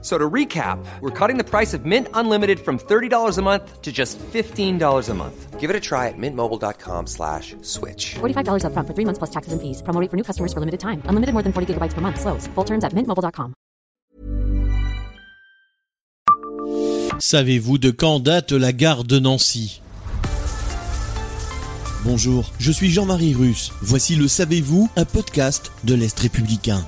So to recap, we're cutting the price of Mint Unlimited from $30 a month to just $15 a month. Give it a try at mintmobile.com slash switch. $45 upfront for three months plus taxes and fees. Promo rate for new customers for limited time. Unlimited more than 40 gigabytes per month. Slows. Full terms at mintmobile.com. Savez-vous de quand date la gare de Nancy? Bonjour, je suis Jean-Marie Russe. Voici le Savez-vous, un podcast de l'Est républicain.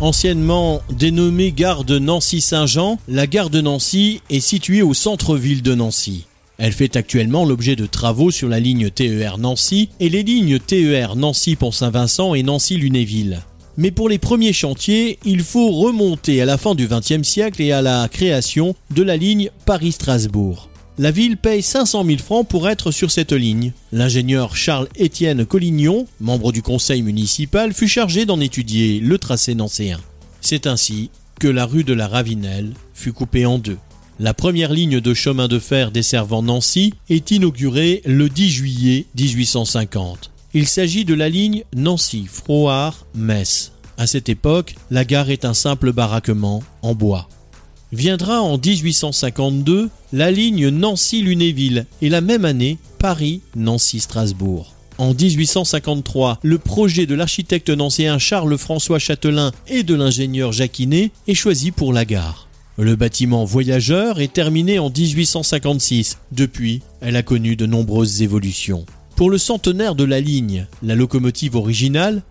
Anciennement dénommée gare de Nancy-Saint-Jean, la gare de Nancy est située au centre-ville de Nancy. Elle fait actuellement l'objet de travaux sur la ligne TER Nancy et les lignes TER Nancy-Pont-Saint-Vincent et Nancy-Lunéville. Mais pour les premiers chantiers, il faut remonter à la fin du XXe siècle et à la création de la ligne Paris-Strasbourg. La ville paye 500 000 francs pour être sur cette ligne. L'ingénieur Charles-Étienne Collignon, membre du conseil municipal, fut chargé d'en étudier le tracé nancéen. C'est ainsi que la rue de la Ravinelle fut coupée en deux. La première ligne de chemin de fer desservant Nancy est inaugurée le 10 juillet 1850. Il s'agit de la ligne Nancy-Froard-Metz. À cette époque, la gare est un simple baraquement en bois. Viendra en 1852 la ligne Nancy-Lunéville et la même année Paris-Nancy-Strasbourg. En 1853, le projet de l'architecte nancéen Charles-François Châtelain et de l'ingénieur Jacquinet est choisi pour la gare. Le bâtiment voyageur est terminé en 1856. Depuis, elle a connu de nombreuses évolutions. Pour le centenaire de la ligne, la locomotive originale,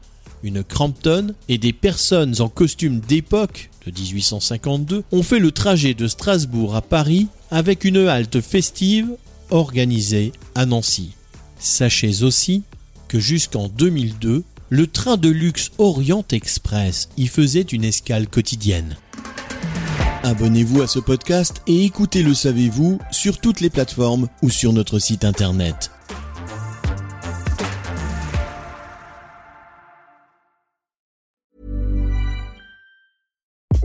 une Crampton et des personnes en costume d'époque de 1852 ont fait le trajet de Strasbourg à Paris avec une halte festive organisée à Nancy. Sachez aussi que jusqu'en 2002, le train de luxe Orient Express y faisait une escale quotidienne. Abonnez-vous à ce podcast et écoutez Le Savez-vous sur toutes les plateformes ou sur notre site internet.